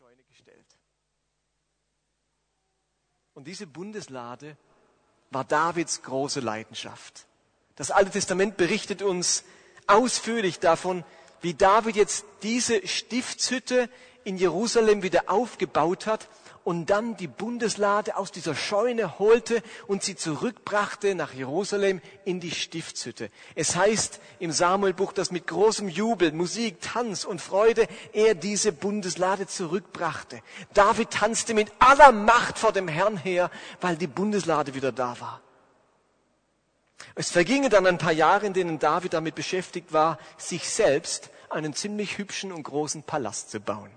Scheune gestellt. Und diese Bundeslade war Davids große Leidenschaft. Das Alte Testament berichtet uns ausführlich davon, wie David jetzt diese Stiftshütte in Jerusalem wieder aufgebaut hat und dann die Bundeslade aus dieser Scheune holte und sie zurückbrachte nach Jerusalem in die Stiftshütte. Es heißt im Samuelbuch, dass mit großem Jubel, Musik, Tanz und Freude er diese Bundeslade zurückbrachte. David tanzte mit aller Macht vor dem Herrn her, weil die Bundeslade wieder da war. Es vergingen dann ein paar Jahre, in denen David damit beschäftigt war, sich selbst einen ziemlich hübschen und großen Palast zu bauen.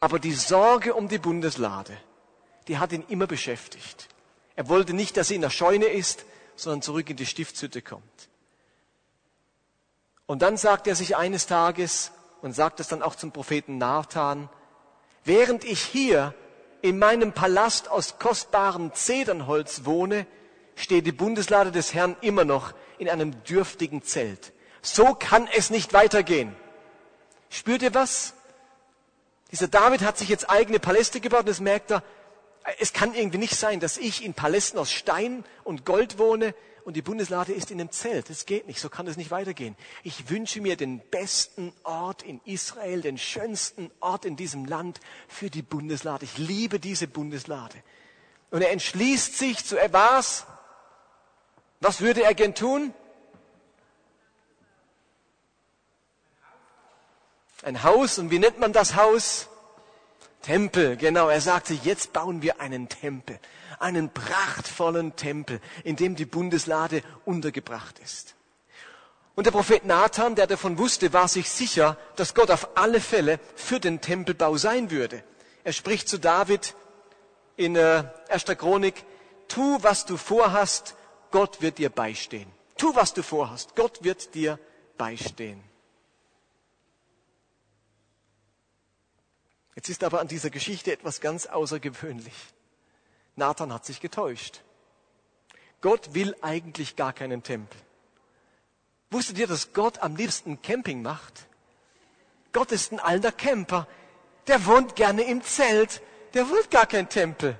Aber die Sorge um die Bundeslade, die hat ihn immer beschäftigt. Er wollte nicht, dass sie in der Scheune ist, sondern zurück in die Stiftshütte kommt. Und dann sagt er sich eines Tages und sagt es dann auch zum Propheten Nathan, während ich hier in meinem Palast aus kostbarem Zedernholz wohne, steht die Bundeslade des Herrn immer noch in einem dürftigen Zelt. So kann es nicht weitergehen. Spürt ihr was? Dieser David hat sich jetzt eigene Paläste gebaut und das merkt er, es kann irgendwie nicht sein, dass ich in Palästen aus Stein und Gold wohne und die Bundeslade ist in einem Zelt. Das geht nicht, so kann es nicht weitergehen. Ich wünsche mir den besten Ort in Israel, den schönsten Ort in diesem Land für die Bundeslade. Ich liebe diese Bundeslade. Und er entschließt sich zu etwas. Was würde er gern tun? Ein Haus. Und wie nennt man das Haus? Tempel, genau. Er sagte, jetzt bauen wir einen Tempel. Einen prachtvollen Tempel, in dem die Bundeslade untergebracht ist. Und der Prophet Nathan, der davon wusste, war sich sicher, dass Gott auf alle Fälle für den Tempelbau sein würde. Er spricht zu David in äh, 1. Chronik, tu, was du vorhast, Gott wird dir beistehen. Tu, was du vorhast, Gott wird dir beistehen. Jetzt ist aber an dieser Geschichte etwas ganz außergewöhnlich. Nathan hat sich getäuscht. Gott will eigentlich gar keinen Tempel. Wusstet ihr, dass Gott am liebsten Camping macht? Gott ist ein alter Camper. Der wohnt gerne im Zelt. Der will gar kein Tempel.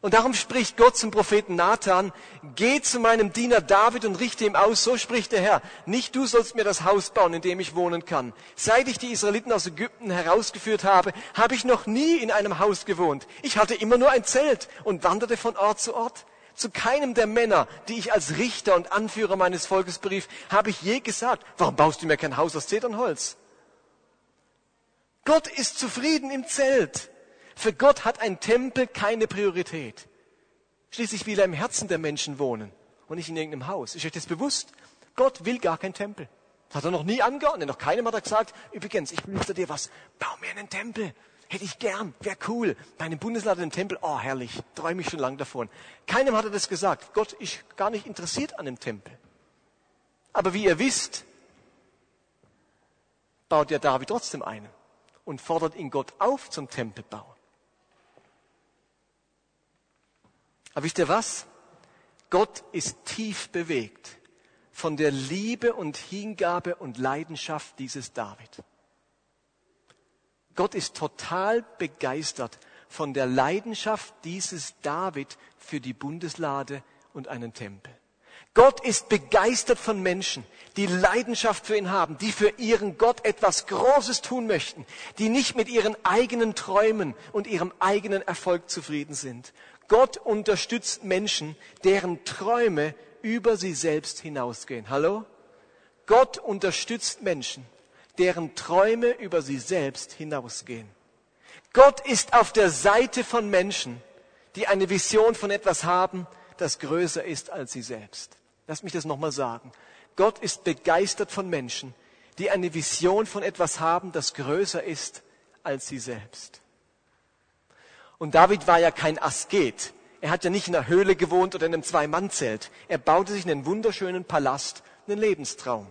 Und darum spricht Gott zum Propheten Nathan, geh zu meinem Diener David und richte ihm aus, so spricht der Herr, nicht du sollst mir das Haus bauen, in dem ich wohnen kann. Seit ich die Israeliten aus Ägypten herausgeführt habe, habe ich noch nie in einem Haus gewohnt. Ich hatte immer nur ein Zelt und wanderte von Ort zu Ort. Zu keinem der Männer, die ich als Richter und Anführer meines Volkes berief, habe ich je gesagt, warum baust du mir kein Haus aus Zedernholz? Gott ist zufrieden im Zelt. Für Gott hat ein Tempel keine Priorität. Schließlich will er im Herzen der Menschen wohnen und nicht in irgendeinem Haus. Ist euch das bewusst? Gott will gar keinen Tempel. Das hat er noch nie angeordnet. Noch keinem hat er gesagt, übrigens, ich wünsche dir was. Bau mir einen Tempel. Hätte ich gern. Wäre cool. Bei einem Bundesland einen Tempel. Oh, herrlich. Träume ich schon lange davon. Keinem hat er das gesagt. Gott ist gar nicht interessiert an dem Tempel. Aber wie ihr wisst, baut ja David trotzdem einen und fordert ihn Gott auf zum Tempelbau. Aber wisst ihr was? Gott ist tief bewegt von der Liebe und Hingabe und Leidenschaft dieses David. Gott ist total begeistert von der Leidenschaft dieses David für die Bundeslade und einen Tempel. Gott ist begeistert von Menschen, die Leidenschaft für ihn haben, die für ihren Gott etwas Großes tun möchten, die nicht mit ihren eigenen Träumen und ihrem eigenen Erfolg zufrieden sind. Gott unterstützt Menschen, deren Träume über sie selbst hinausgehen. Hallo? Gott unterstützt Menschen, deren Träume über sie selbst hinausgehen. Gott ist auf der Seite von Menschen, die eine Vision von etwas haben, das größer ist als sie selbst. Lass mich das nochmal sagen. Gott ist begeistert von Menschen, die eine Vision von etwas haben, das größer ist als sie selbst. Und David war ja kein Asket. Er hat ja nicht in einer Höhle gewohnt oder in einem Zwei-Mann-Zelt. Er baute sich einen wunderschönen Palast, einen Lebenstraum.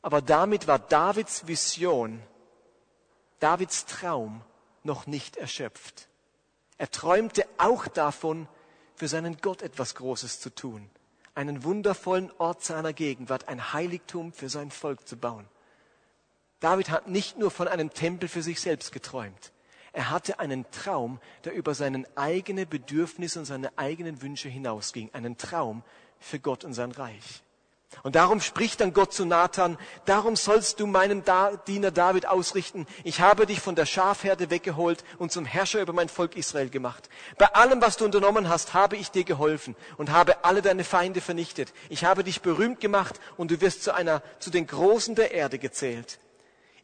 Aber damit war Davids Vision, Davids Traum noch nicht erschöpft. Er träumte auch davon, für seinen Gott etwas Großes zu tun, einen wundervollen Ort seiner Gegenwart, ein Heiligtum für sein Volk zu bauen. David hat nicht nur von einem Tempel für sich selbst geträumt. Er hatte einen Traum, der über seine eigenen Bedürfnisse und seine eigenen Wünsche hinausging. Einen Traum für Gott und sein Reich. Und darum spricht dann Gott zu Nathan, darum sollst du meinem Diener David ausrichten, ich habe dich von der Schafherde weggeholt und zum Herrscher über mein Volk Israel gemacht. Bei allem, was du unternommen hast, habe ich dir geholfen und habe alle deine Feinde vernichtet. Ich habe dich berühmt gemacht und du wirst zu einer, zu den Großen der Erde gezählt.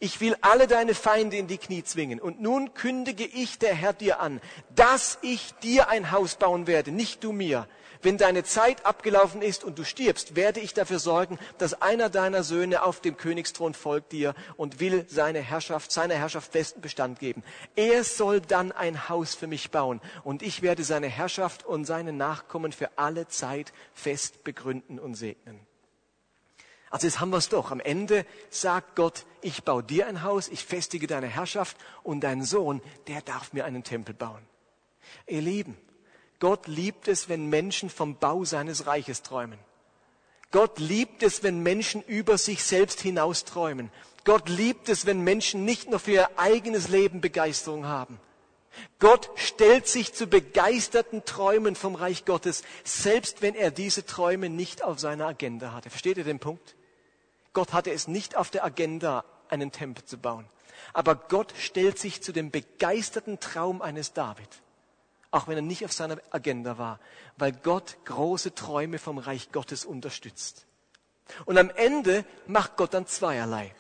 Ich will alle deine Feinde in die Knie zwingen. Und nun kündige ich der Herr dir an, dass ich dir ein Haus bauen werde, nicht du mir. Wenn deine Zeit abgelaufen ist und du stirbst, werde ich dafür sorgen, dass einer deiner Söhne auf dem Königsthron folgt dir und will seine Herrschaft, seiner Herrschaft festen Bestand geben. Er soll dann ein Haus für mich bauen und ich werde seine Herrschaft und seine Nachkommen für alle Zeit fest begründen und segnen. Also jetzt haben wir es doch. Am Ende sagt Gott, ich baue dir ein Haus, ich festige deine Herrschaft und dein Sohn, der darf mir einen Tempel bauen. Ihr Lieben, Gott liebt es, wenn Menschen vom Bau seines Reiches träumen. Gott liebt es, wenn Menschen über sich selbst hinaus träumen. Gott liebt es, wenn Menschen nicht nur für ihr eigenes Leben Begeisterung haben. Gott stellt sich zu begeisterten Träumen vom Reich Gottes, selbst wenn er diese Träume nicht auf seiner Agenda hatte. Versteht ihr den Punkt? Gott hatte es nicht auf der Agenda, einen Tempel zu bauen. Aber Gott stellt sich zu dem begeisterten Traum eines David, auch wenn er nicht auf seiner Agenda war, weil Gott große Träume vom Reich Gottes unterstützt. Und am Ende macht Gott dann zweierlei.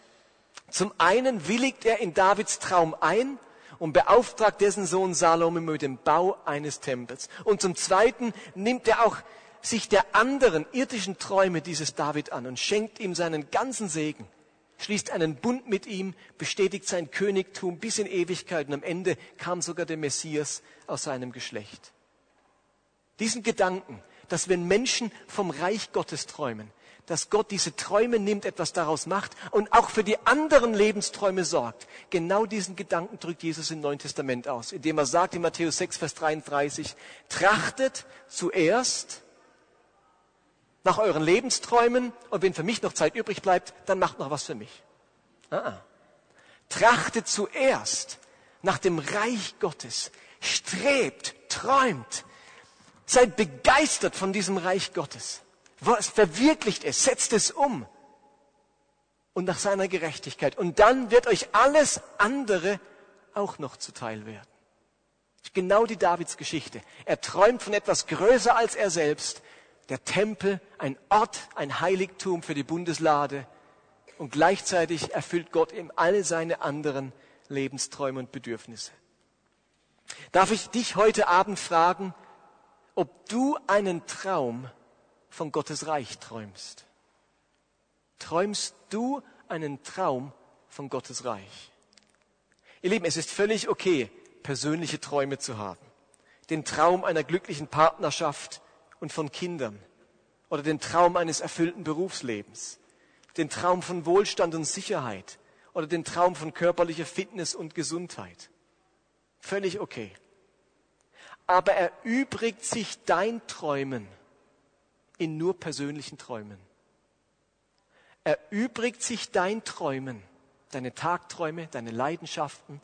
Zum einen willigt er in Davids Traum ein und beauftragt dessen Sohn Salome mit dem Bau eines Tempels. Und zum zweiten nimmt er auch sich der anderen irdischen Träume dieses David an und schenkt ihm seinen ganzen Segen, schließt einen Bund mit ihm, bestätigt sein Königtum bis in Ewigkeit und am Ende kam sogar der Messias aus seinem Geschlecht. Diesen Gedanken, dass wenn Menschen vom Reich Gottes träumen, dass Gott diese Träume nimmt, etwas daraus macht und auch für die anderen Lebensträume sorgt. Genau diesen Gedanken drückt Jesus im Neuen Testament aus, indem er sagt in Matthäus 6, Vers 33, trachtet zuerst nach euren Lebensträumen und wenn für mich noch Zeit übrig bleibt, dann macht noch was für mich. Ah, ah. Trachtet zuerst nach dem Reich Gottes, strebt, träumt, seid begeistert von diesem Reich Gottes. Verwirklicht es, setzt es um und nach seiner Gerechtigkeit. Und dann wird euch alles andere auch noch zuteil werden. Genau die Davids Geschichte. Er träumt von etwas größer als er selbst der Tempel ein Ort, ein Heiligtum für die Bundeslade und gleichzeitig erfüllt Gott ihm alle seine anderen Lebensträume und Bedürfnisse. Darf ich dich heute Abend fragen, ob du einen Traum von Gottes Reich träumst? Träumst du einen Traum von Gottes Reich? Ihr Lieben, es ist völlig okay, persönliche Träume zu haben. Den Traum einer glücklichen Partnerschaft, und von Kindern oder den Traum eines erfüllten Berufslebens, den Traum von Wohlstand und Sicherheit oder den Traum von körperlicher Fitness und Gesundheit. Völlig okay. Aber erübrigt sich dein Träumen in nur persönlichen Träumen. Erübrigt sich dein Träumen, deine Tagträume, deine Leidenschaften,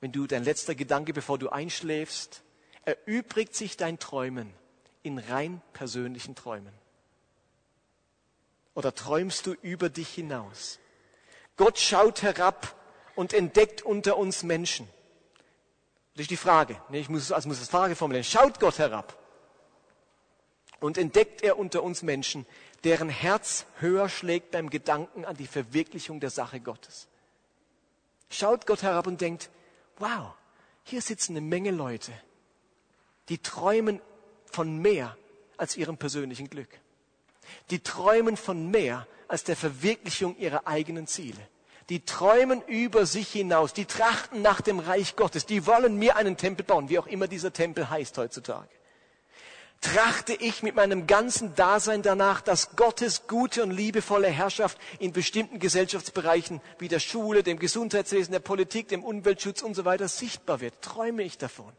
wenn du dein letzter Gedanke, bevor du einschläfst, erübrigt sich dein Träumen in rein persönlichen Träumen? Oder träumst du über dich hinaus? Gott schaut herab und entdeckt unter uns Menschen. Das ist die Frage. Ich muss, also muss das Frage formulieren. Schaut Gott herab und entdeckt er unter uns Menschen, deren Herz höher schlägt beim Gedanken an die Verwirklichung der Sache Gottes. Schaut Gott herab und denkt, wow, hier sitzen eine Menge Leute, die träumen von mehr als ihrem persönlichen Glück. Die träumen von mehr als der Verwirklichung ihrer eigenen Ziele. Die träumen über sich hinaus. Die trachten nach dem Reich Gottes. Die wollen mir einen Tempel bauen, wie auch immer dieser Tempel heißt heutzutage. Trachte ich mit meinem ganzen Dasein danach, dass Gottes gute und liebevolle Herrschaft in bestimmten Gesellschaftsbereichen wie der Schule, dem Gesundheitswesen, der Politik, dem Umweltschutz und so weiter sichtbar wird. Träume ich davon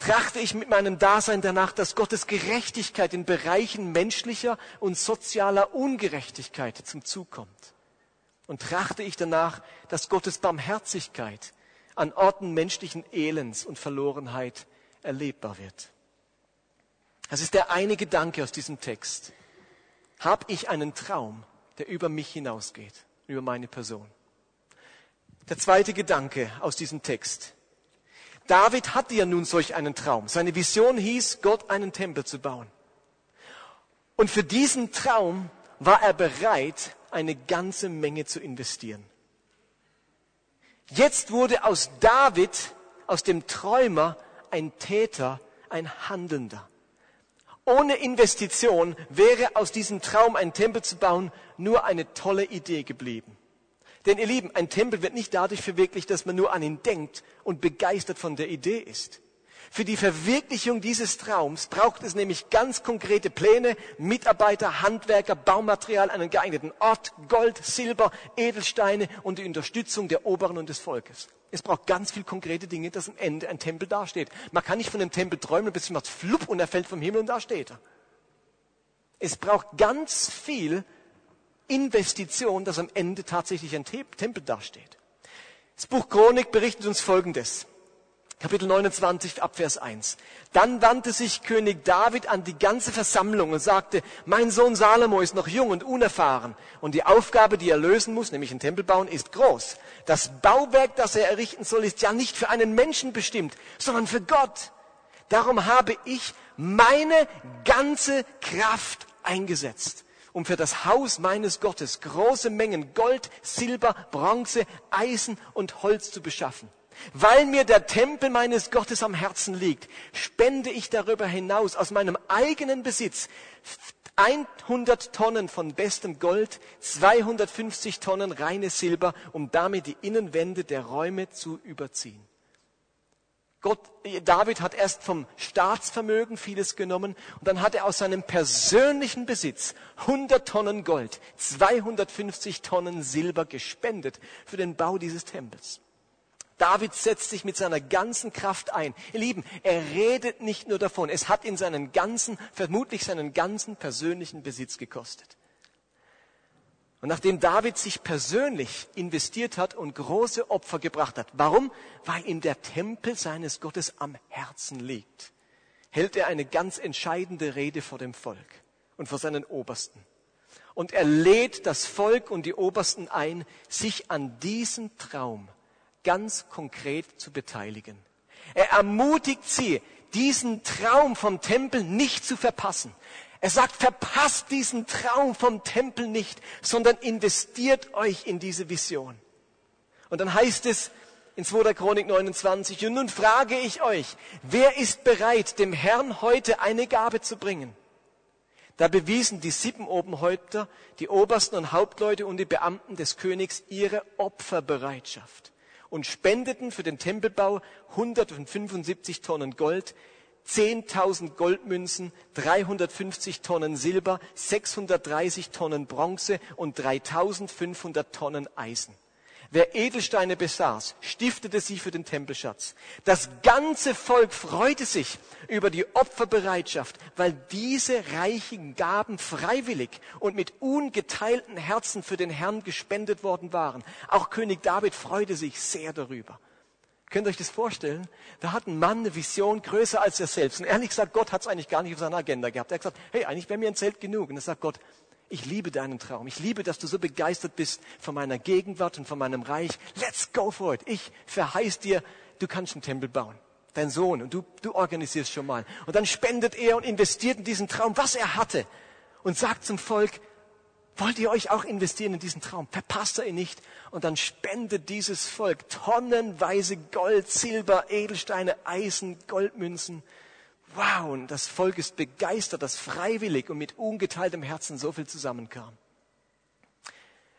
trachte ich mit meinem Dasein danach, dass Gottes Gerechtigkeit in Bereichen menschlicher und sozialer Ungerechtigkeit zum Zug kommt. und trachte ich danach, dass Gottes Barmherzigkeit an Orten menschlichen Elends und Verlorenheit erlebbar wird. Das ist der eine Gedanke aus diesem Text. Hab ich einen Traum, der über mich hinausgeht, über meine Person? Der zweite Gedanke aus diesem Text. David hatte ja nun solch einen Traum. Seine Vision hieß, Gott einen Tempel zu bauen. Und für diesen Traum war er bereit, eine ganze Menge zu investieren. Jetzt wurde aus David, aus dem Träumer, ein Täter, ein Handelnder. Ohne Investition wäre aus diesem Traum, einen Tempel zu bauen, nur eine tolle Idee geblieben. Denn ihr Lieben, ein Tempel wird nicht dadurch verwirklicht, dass man nur an ihn denkt und begeistert von der Idee ist. Für die Verwirklichung dieses Traums braucht es nämlich ganz konkrete Pläne, Mitarbeiter, Handwerker, Baumaterial, einen geeigneten Ort, Gold, Silber, Edelsteine und die Unterstützung der Oberen und des Volkes. Es braucht ganz viel konkrete Dinge, dass am Ende ein Tempel dasteht. Man kann nicht von einem Tempel träumen, bis macht flupp und er fällt vom Himmel und da steht er. Es braucht ganz viel Investition, dass am Ende tatsächlich ein Tempel dasteht. Das Buch Chronik berichtet uns Folgendes. Kapitel 29 Abvers 1. Dann wandte sich König David an die ganze Versammlung und sagte, mein Sohn Salomo ist noch jung und unerfahren und die Aufgabe, die er lösen muss, nämlich einen Tempel bauen, ist groß. Das Bauwerk, das er errichten soll, ist ja nicht für einen Menschen bestimmt, sondern für Gott. Darum habe ich meine ganze Kraft eingesetzt, um für das Haus meines Gottes große Mengen Gold, Silber, Bronze, Eisen und Holz zu beschaffen. Weil mir der Tempel meines Gottes am Herzen liegt, spende ich darüber hinaus aus meinem eigenen Besitz 100 Tonnen von bestem Gold, 250 Tonnen reines Silber, um damit die Innenwände der Räume zu überziehen. Gott, David hat erst vom Staatsvermögen vieles genommen und dann hat er aus seinem persönlichen Besitz 100 Tonnen Gold, 250 Tonnen Silber gespendet für den Bau dieses Tempels. David setzt sich mit seiner ganzen Kraft ein. Ihr Lieben, er redet nicht nur davon, es hat ihn seinen ganzen, vermutlich seinen ganzen persönlichen Besitz gekostet. Und nachdem David sich persönlich investiert hat und große Opfer gebracht hat, warum? Weil ihm der Tempel seines Gottes am Herzen liegt, hält er eine ganz entscheidende Rede vor dem Volk und vor seinen Obersten. Und er lädt das Volk und die Obersten ein, sich an diesem Traum ganz konkret zu beteiligen. Er ermutigt sie, diesen Traum vom Tempel nicht zu verpassen. Er sagt, verpasst diesen Traum vom Tempel nicht, sondern investiert euch in diese Vision. Und dann heißt es in 2. Chronik 29, und nun frage ich euch, wer ist bereit, dem Herrn heute eine Gabe zu bringen? Da bewiesen die Sippenobenhäupter, die Obersten und Hauptleute und die Beamten des Königs ihre Opferbereitschaft und spendeten für den Tempelbau 175 Tonnen Gold, 10.000 Goldmünzen, 350 Tonnen Silber, 630 Tonnen Bronze und 3.500 Tonnen Eisen. Wer Edelsteine besaß, stiftete sie für den Tempelschatz. Das ganze Volk freute sich über die Opferbereitschaft, weil diese reichen Gaben freiwillig und mit ungeteilten Herzen für den Herrn gespendet worden waren. Auch König David freute sich sehr darüber. Könnt ihr euch das vorstellen? Da hat ein Mann eine Vision größer als er selbst. Und ehrlich gesagt, Gott hat es eigentlich gar nicht auf seiner Agenda gehabt. Er hat gesagt, hey, eigentlich wäre mir ein Zelt genug. Und er sagt Gott, ich liebe deinen Traum. Ich liebe, dass du so begeistert bist von meiner Gegenwart und von meinem Reich. Let's go for it. Ich verheiß dir, du kannst einen Tempel bauen. Dein Sohn und du, du organisierst schon mal. Und dann spendet er und investiert in diesen Traum, was er hatte. Und sagt zum Volk, wollt ihr euch auch investieren in diesen Traum? Verpasst er ihn nicht. Und dann spendet dieses Volk tonnenweise Gold, Silber, Edelsteine, Eisen, Goldmünzen wow, und das Volk ist begeistert, dass freiwillig und mit ungeteiltem Herzen so viel zusammenkam.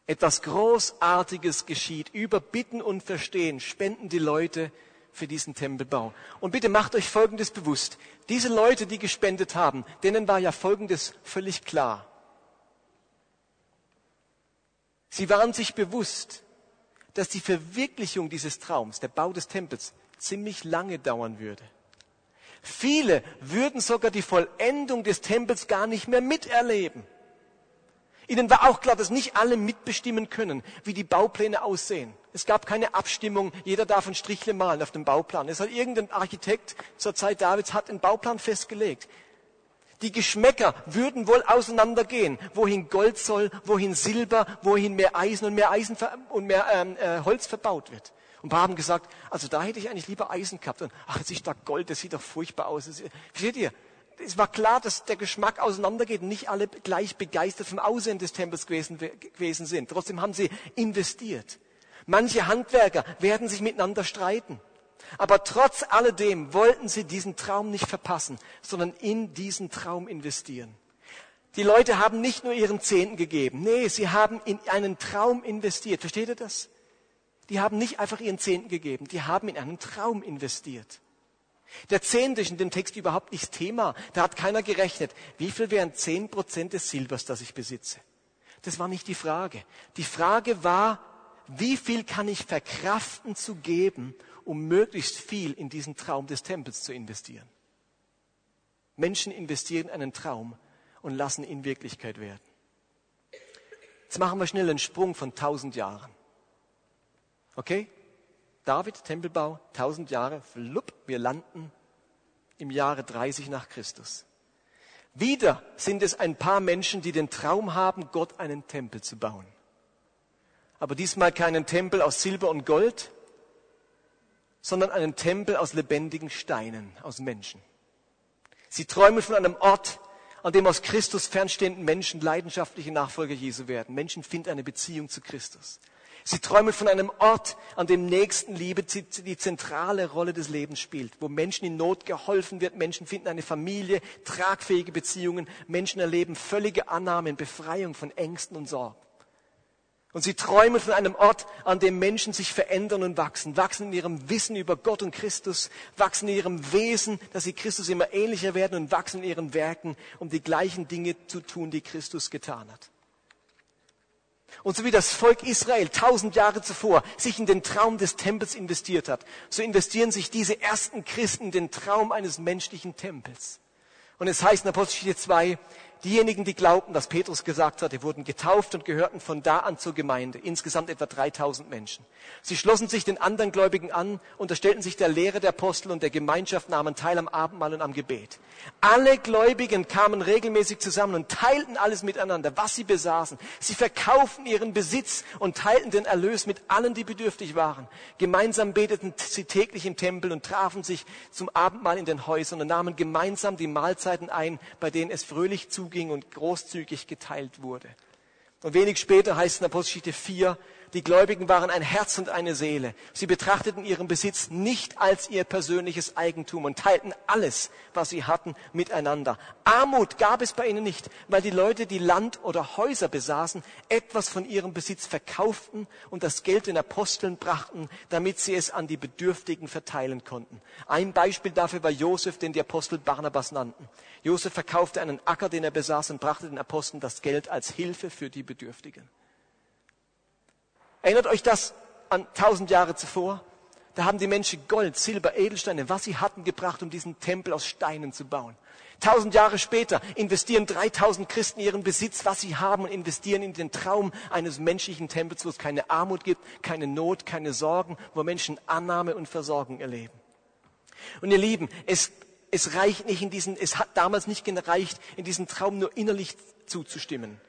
Etwas Großartiges geschieht. Über Bitten und Verstehen spenden die Leute für diesen Tempelbau. Und bitte macht euch Folgendes bewusst. Diese Leute, die gespendet haben, denen war ja Folgendes völlig klar. Sie waren sich bewusst, dass die Verwirklichung dieses Traums, der Bau des Tempels, ziemlich lange dauern würde. Viele würden sogar die Vollendung des Tempels gar nicht mehr miterleben. Ihnen war auch klar, dass nicht alle mitbestimmen können, wie die Baupläne aussehen. Es gab keine Abstimmung, jeder darf ein Strichle malen auf dem Bauplan. Es hat irgendein Architekt zur Zeit Davids hat einen Bauplan festgelegt. Die Geschmäcker würden wohl auseinandergehen, wohin Gold soll, wohin Silber, wohin mehr Eisen und mehr Eisen und mehr ähm, äh, Holz verbaut wird. Und ein paar haben gesagt, also da hätte ich eigentlich lieber Eisen gehabt. Und ach, jetzt ist da Gold, das sieht doch furchtbar aus. Versteht ihr? Es war klar, dass der Geschmack auseinandergeht und nicht alle gleich begeistert vom Aussehen des Tempels gewesen, gewesen sind. Trotzdem haben sie investiert. Manche Handwerker werden sich miteinander streiten. Aber trotz alledem wollten sie diesen Traum nicht verpassen, sondern in diesen Traum investieren. Die Leute haben nicht nur ihren Zehnten gegeben, nee, sie haben in einen Traum investiert. Versteht ihr das? Die haben nicht einfach ihren Zehnten gegeben, die haben in einen Traum investiert. Der Zehnte ist in dem Text überhaupt nicht Thema. Da hat keiner gerechnet, wie viel wären zehn Prozent des Silbers, das ich besitze. Das war nicht die Frage. Die Frage war, wie viel kann ich verkraften zu geben, um möglichst viel in diesen Traum des Tempels zu investieren. Menschen investieren in einen Traum und lassen ihn Wirklichkeit werden. Jetzt machen wir schnell einen Sprung von tausend Jahren. Okay? David, Tempelbau, tausend Jahre, flupp, wir landen im Jahre 30 nach Christus. Wieder sind es ein paar Menschen, die den Traum haben, Gott einen Tempel zu bauen. Aber diesmal keinen Tempel aus Silber und Gold, sondern einen Tempel aus lebendigen Steinen, aus Menschen. Sie träumen von einem Ort, an dem aus Christus fernstehenden Menschen leidenschaftliche Nachfolger Jesu werden. Menschen finden eine Beziehung zu Christus. Sie träumen von einem Ort, an dem Nächstenliebe die zentrale Rolle des Lebens spielt, wo Menschen in Not geholfen wird, Menschen finden eine Familie, tragfähige Beziehungen, Menschen erleben völlige Annahme, Befreiung von Ängsten und Sorgen. Und sie träumen von einem Ort, an dem Menschen sich verändern und wachsen, wachsen in ihrem Wissen über Gott und Christus, wachsen in ihrem Wesen, dass sie Christus immer ähnlicher werden und wachsen in ihren Werken, um die gleichen Dinge zu tun, die Christus getan hat. Und so wie das Volk Israel tausend Jahre zuvor sich in den Traum des Tempels investiert hat, so investieren sich diese ersten Christen in den Traum eines menschlichen Tempels. Und es heißt in Apostelgeschichte 2, Diejenigen, die glaubten, dass Petrus gesagt hatte, wurden getauft und gehörten von da an zur Gemeinde. Insgesamt etwa 3000 Menschen. Sie schlossen sich den anderen Gläubigen an, unterstellten sich der Lehre der Apostel und der Gemeinschaft, nahmen teil am Abendmahl und am Gebet. Alle Gläubigen kamen regelmäßig zusammen und teilten alles miteinander, was sie besaßen. Sie verkauften ihren Besitz und teilten den Erlös mit allen, die bedürftig waren. Gemeinsam beteten sie täglich im Tempel und trafen sich zum Abendmahl in den Häusern und nahmen gemeinsam die Mahlzeiten ein, bei denen es fröhlich zuging und großzügig geteilt wurde. Und wenig später heißt es in Apostelgeschichte 4, die Gläubigen waren ein Herz und eine Seele. Sie betrachteten ihren Besitz nicht als ihr persönliches Eigentum und teilten alles, was sie hatten, miteinander. Armut gab es bei ihnen nicht, weil die Leute, die Land oder Häuser besaßen, etwas von ihrem Besitz verkauften und das Geld den Aposteln brachten, damit sie es an die Bedürftigen verteilen konnten. Ein Beispiel dafür war Josef, den die Apostel Barnabas nannten. Josef verkaufte einen Acker, den er besaß und brachte den Aposteln das Geld als Hilfe für die Bedürftigen. Erinnert euch das an tausend Jahre zuvor? Da haben die Menschen Gold, Silber, Edelsteine, was sie hatten, gebracht, um diesen Tempel aus Steinen zu bauen. Tausend Jahre später investieren 3000 Christen ihren Besitz, was sie haben, und investieren in den Traum eines menschlichen Tempels, wo es keine Armut gibt, keine Not, keine Sorgen, wo Menschen Annahme und Versorgung erleben. Und ihr Lieben, es, es reicht nicht in diesen, es hat damals nicht gereicht, in diesen Traum nur innerlich zuzustimmen.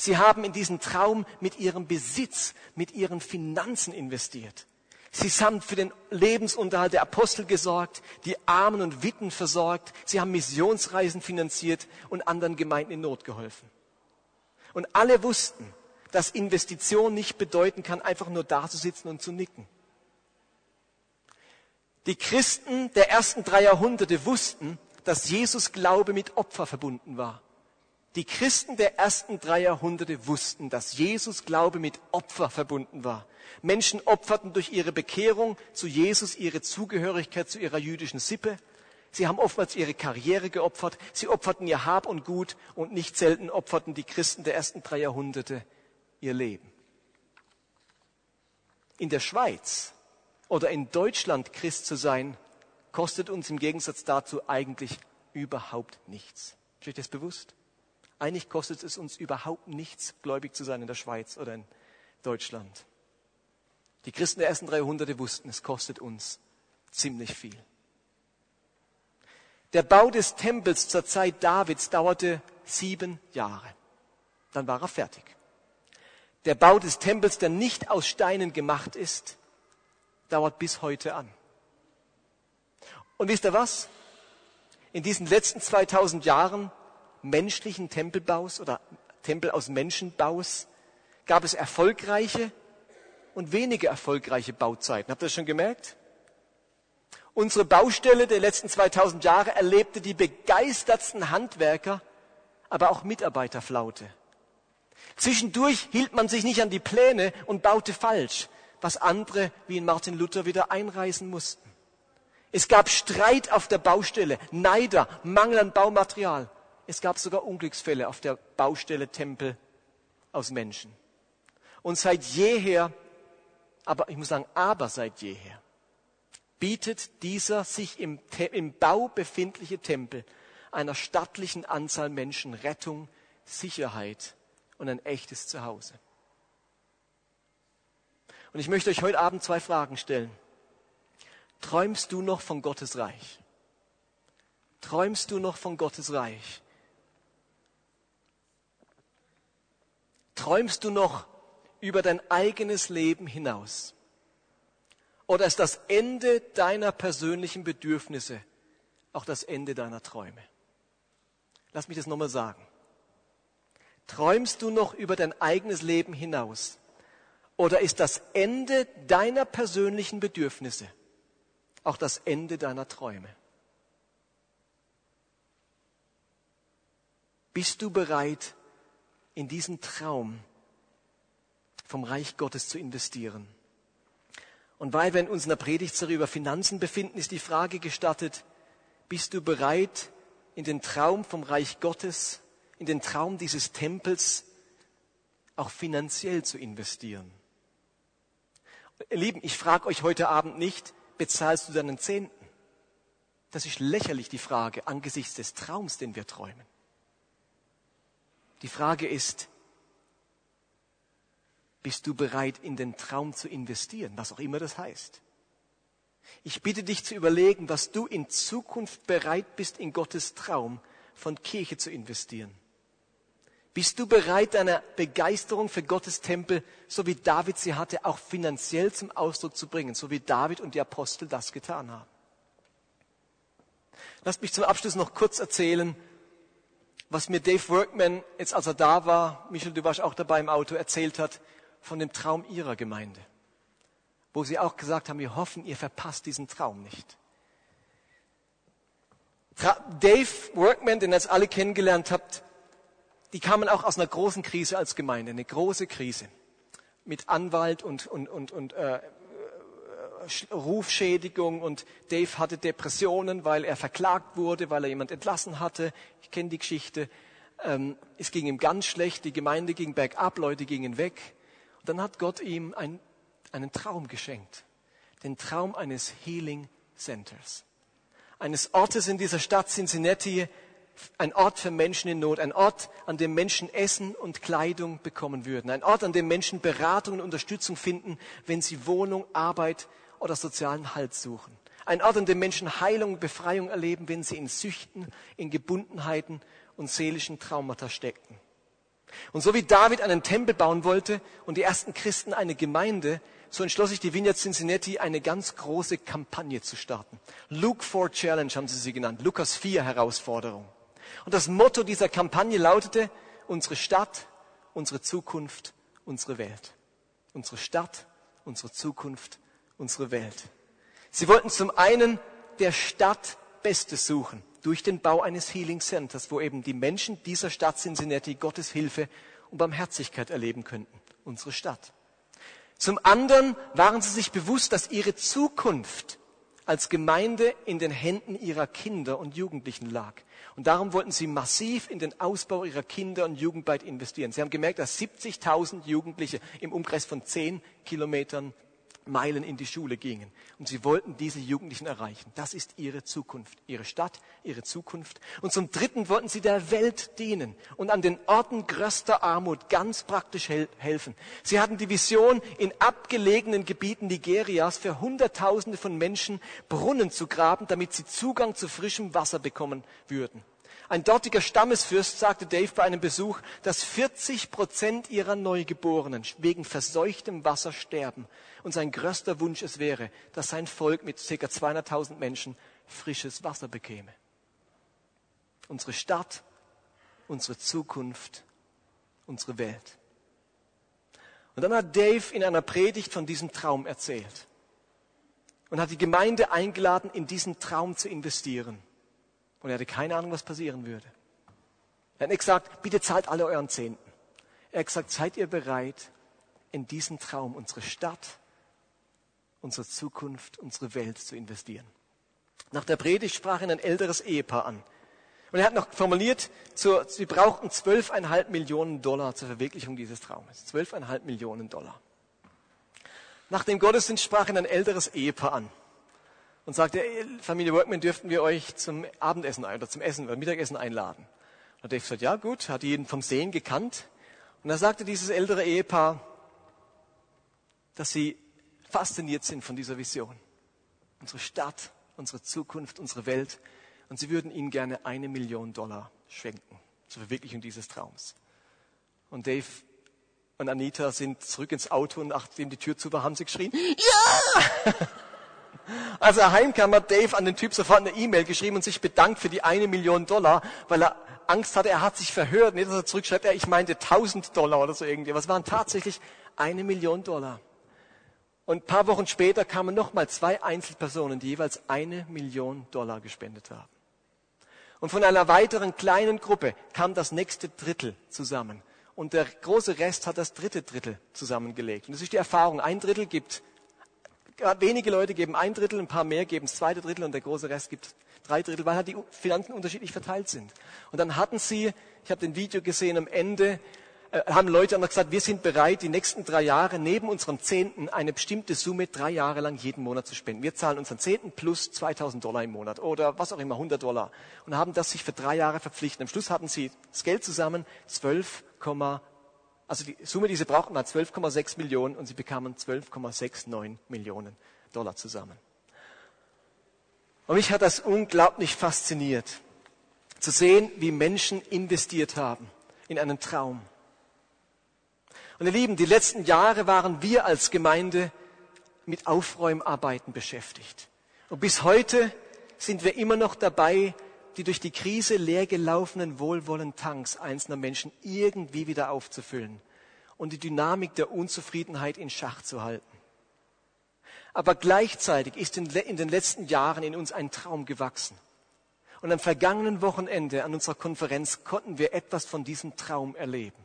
Sie haben in diesen Traum mit ihrem Besitz, mit ihren Finanzen investiert. Sie haben für den Lebensunterhalt der Apostel gesorgt, die Armen und Witten versorgt. Sie haben Missionsreisen finanziert und anderen Gemeinden in Not geholfen. Und alle wussten, dass Investition nicht bedeuten kann, einfach nur da zu sitzen und zu nicken. Die Christen der ersten drei Jahrhunderte wussten, dass Jesus Glaube mit Opfer verbunden war. Die Christen der ersten drei Jahrhunderte wussten, dass Jesus Glaube mit Opfer verbunden war. Menschen opferten durch ihre Bekehrung zu Jesus ihre Zugehörigkeit zu ihrer jüdischen Sippe. Sie haben oftmals ihre Karriere geopfert. Sie opferten ihr Hab und Gut und nicht selten opferten die Christen der ersten drei Jahrhunderte ihr Leben. In der Schweiz oder in Deutschland Christ zu sein, kostet uns im Gegensatz dazu eigentlich überhaupt nichts. Ist euch das bewusst? Eigentlich kostet es uns überhaupt nichts, gläubig zu sein in der Schweiz oder in Deutschland. Die Christen der ersten drei Jahrhunderte wussten, es kostet uns ziemlich viel. Der Bau des Tempels zur Zeit Davids dauerte sieben Jahre. Dann war er fertig. Der Bau des Tempels, der nicht aus Steinen gemacht ist, dauert bis heute an. Und wisst ihr was? In diesen letzten 2000 Jahren menschlichen Tempelbaus oder Tempel aus Menschenbaus gab es erfolgreiche und weniger erfolgreiche Bauzeiten. Habt ihr das schon gemerkt? Unsere Baustelle der letzten 2000 Jahre erlebte die begeistertsten Handwerker, aber auch Mitarbeiterflaute. Zwischendurch hielt man sich nicht an die Pläne und baute falsch, was andere wie in Martin Luther wieder einreißen mussten. Es gab Streit auf der Baustelle, Neider, Mangel an Baumaterial. Es gab sogar Unglücksfälle auf der Baustelle Tempel aus Menschen. Und seit jeher, aber ich muss sagen, aber seit jeher, bietet dieser sich im, im Bau befindliche Tempel einer stattlichen Anzahl Menschen Rettung, Sicherheit und ein echtes Zuhause. Und ich möchte euch heute Abend zwei Fragen stellen. Träumst du noch von Gottes Reich? Träumst du noch von Gottes Reich? Träumst du noch über dein eigenes Leben hinaus? Oder ist das Ende deiner persönlichen Bedürfnisse auch das Ende deiner Träume? Lass mich das nochmal sagen. Träumst du noch über dein eigenes Leben hinaus? Oder ist das Ende deiner persönlichen Bedürfnisse auch das Ende deiner Träume? Bist du bereit, in diesen Traum vom Reich Gottes zu investieren? Und weil wir in unserer Predigtserie über Finanzen befinden, ist die Frage gestattet, bist du bereit, in den Traum vom Reich Gottes, in den Traum dieses Tempels auch finanziell zu investieren? Ihr Lieben, ich frage euch heute Abend nicht, bezahlst du deinen Zehnten? Das ist lächerlich die Frage angesichts des Traums, den wir träumen. Die Frage ist, bist du bereit, in den Traum zu investieren, was auch immer das heißt? Ich bitte dich zu überlegen, was du in Zukunft bereit bist, in Gottes Traum von Kirche zu investieren. Bist du bereit, deine Begeisterung für Gottes Tempel, so wie David sie hatte, auch finanziell zum Ausdruck zu bringen, so wie David und die Apostel das getan haben? Lasst mich zum Abschluss noch kurz erzählen, was mir Dave Workman, jetzt als er da war, Michel, du warst auch dabei im Auto, erzählt hat von dem Traum ihrer Gemeinde, wo sie auch gesagt haben, wir hoffen, ihr verpasst diesen Traum nicht. Dave Workman, den ihr jetzt alle kennengelernt habt, die kamen auch aus einer großen Krise als Gemeinde, eine große Krise mit Anwalt und, und, und, und äh, Rufschädigung und Dave hatte Depressionen, weil er verklagt wurde, weil er jemand entlassen hatte. Ich kenne die Geschichte. Ähm, es ging ihm ganz schlecht, die Gemeinde ging bergab, Leute gingen weg. Und dann hat Gott ihm ein, einen Traum geschenkt. Den Traum eines Healing Centers. Eines Ortes in dieser Stadt Cincinnati, ein Ort für Menschen in Not, ein Ort, an dem Menschen Essen und Kleidung bekommen würden, ein Ort, an dem Menschen Beratung und Unterstützung finden, wenn sie Wohnung, Arbeit oder sozialen Halt suchen. Ein Ort, an dem Menschen Heilung und Befreiung erleben, wenn sie in Süchten, in Gebundenheiten und seelischen Traumata stecken. Und so wie David einen Tempel bauen wollte und die ersten Christen eine Gemeinde, so entschloss sich die Vineyard Cincinnati, eine ganz große Kampagne zu starten. Luke 4 Challenge haben sie sie genannt. Lukas 4 Herausforderung. Und das Motto dieser Kampagne lautete, unsere Stadt, unsere Zukunft, unsere Welt. Unsere Stadt, unsere Zukunft, unsere Welt. Sie wollten zum einen der Stadt Bestes suchen durch den Bau eines Healing Centers, wo eben die Menschen dieser Stadt Cincinnati Gottes Hilfe und Barmherzigkeit erleben könnten. Unsere Stadt. Zum anderen waren sie sich bewusst, dass ihre Zukunft als Gemeinde in den Händen ihrer Kinder und Jugendlichen lag. Und darum wollten sie massiv in den Ausbau ihrer Kinder- und Jugendarbeit investieren. Sie haben gemerkt, dass 70.000 Jugendliche im Umkreis von 10 Kilometern Meilen in die Schule gingen. Und sie wollten diese Jugendlichen erreichen. Das ist ihre Zukunft, ihre Stadt, ihre Zukunft. Und zum Dritten wollten sie der Welt dienen und an den Orten größter Armut ganz praktisch hel helfen. Sie hatten die Vision, in abgelegenen Gebieten Nigerias für Hunderttausende von Menschen Brunnen zu graben, damit sie Zugang zu frischem Wasser bekommen würden. Ein dortiger Stammesfürst sagte Dave bei einem Besuch, dass 40 Prozent ihrer Neugeborenen wegen verseuchtem Wasser sterben. Und sein größter Wunsch es wäre, dass sein Volk mit ca. 200.000 Menschen frisches Wasser bekäme. Unsere Stadt, unsere Zukunft, unsere Welt. Und dann hat Dave in einer Predigt von diesem Traum erzählt und hat die Gemeinde eingeladen, in diesen Traum zu investieren. Und er hatte keine Ahnung, was passieren würde. Er hat nicht gesagt, bitte zahlt alle euren Zehnten. Er hat gesagt, seid ihr bereit, in diesen Traum, unsere Stadt, unsere Zukunft, unsere Welt zu investieren. Nach der Predigt sprach ihn ein älteres Ehepaar an. Und er hat noch formuliert, sie brauchten zwölfeinhalb Millionen Dollar zur Verwirklichung dieses Traumes. Zwölfeinhalb Millionen Dollar. Nach dem Gottesdienst sprach ihn ein älteres Ehepaar an und sagte, Familie Workman, dürften wir euch zum Abendessen oder zum Essen oder Mittagessen einladen. Und Dave gesagt, ja gut, hat jeden vom Sehen gekannt. Und da sagte dieses ältere Ehepaar, dass sie fasziniert sind von dieser Vision. Unsere Stadt, unsere Zukunft, unsere Welt. Und sie würden ihnen gerne eine Million Dollar schenken zur Verwirklichung dieses Traums. Und Dave und Anita sind zurück ins Auto und nachdem die Tür zu war, haben sie geschrien, ja! Als er heimkam, hat Dave an den Typ sofort eine E-Mail geschrieben und sich bedankt für die eine Million Dollar, weil er Angst hatte, er hat sich verhört. Nicht, dass er zurückschreibt, ja, ich meinte 1000 Dollar oder so irgendwie. Was waren tatsächlich eine Million Dollar. Und ein paar Wochen später kamen nochmal zwei Einzelpersonen, die jeweils eine Million Dollar gespendet haben. Und von einer weiteren kleinen Gruppe kam das nächste Drittel zusammen. Und der große Rest hat das dritte Drittel zusammengelegt. Und das ist die Erfahrung. Ein Drittel gibt wenige Leute geben ein Drittel, ein paar mehr geben das zweite Drittel und der große Rest gibt drei Drittel, weil halt die Finanzen unterschiedlich verteilt sind. Und dann hatten sie, ich habe den Video gesehen, am Ende äh, haben Leute auch noch gesagt, wir sind bereit, die nächsten drei Jahre neben unserem Zehnten eine bestimmte Summe drei Jahre lang jeden Monat zu spenden. Wir zahlen unseren Zehnten plus 2000 Dollar im Monat oder was auch immer, 100 Dollar. Und haben das sich für drei Jahre verpflichtet. Am Schluss hatten sie das Geld zusammen, 12, also die Summe, die sie brauchten, war 12,6 Millionen und sie bekamen 12,69 Millionen Dollar zusammen. Und mich hat das unglaublich fasziniert, zu sehen, wie Menschen investiert haben in einen Traum. Und ihr Lieben, die letzten Jahre waren wir als Gemeinde mit Aufräumarbeiten beschäftigt. Und bis heute sind wir immer noch dabei, die durch die Krise leer gelaufenen wohlwollenden Tanks einzelner Menschen irgendwie wieder aufzufüllen und die Dynamik der Unzufriedenheit in Schach zu halten. Aber gleichzeitig ist in, den letzten Jahren in uns ein Traum gewachsen. Und am vergangenen Wochenende an unserer Konferenz konnten wir etwas von diesem Traum erleben.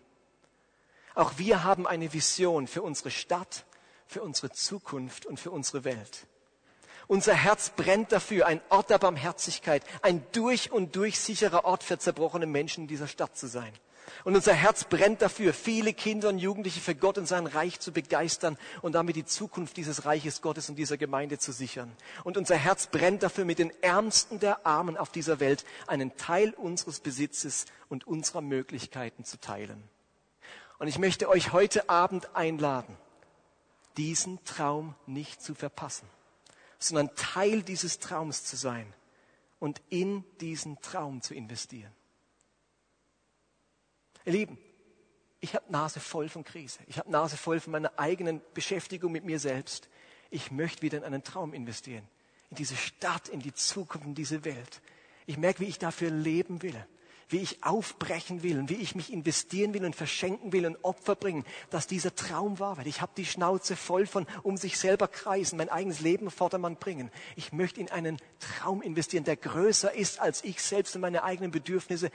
Auch wir haben eine Vision für unsere Stadt, für unsere Zukunft und für unsere Welt. Unser Herz brennt dafür, ein Ort der Barmherzigkeit, ein durch und durch sicherer Ort für zerbrochene Menschen in dieser Stadt zu sein. Und unser Herz brennt dafür, viele Kinder und Jugendliche für Gott und sein Reich zu begeistern und damit die Zukunft dieses Reiches Gottes und dieser Gemeinde zu sichern. Und unser Herz brennt dafür, mit den Ärmsten der Armen auf dieser Welt einen Teil unseres Besitzes und unserer Möglichkeiten zu teilen. Und ich möchte euch heute Abend einladen, diesen Traum nicht zu verpassen sondern Teil dieses Traums zu sein und in diesen Traum zu investieren. Ihr Lieben, ich habe Nase voll von Krise. Ich habe Nase voll von meiner eigenen Beschäftigung mit mir selbst. Ich möchte wieder in einen Traum investieren. In diese Stadt, in die Zukunft, in diese Welt. Ich merke, wie ich dafür leben will wie ich aufbrechen will und wie ich mich investieren will und verschenken will und Opfer bringen, dass dieser Traum wahr wird. Ich habe die Schnauze voll von um sich selber kreisen, mein eigenes Leben Vordermann bringen. Ich möchte in einen Traum investieren, der größer ist als ich selbst und meine eigenen Bedürfnisse und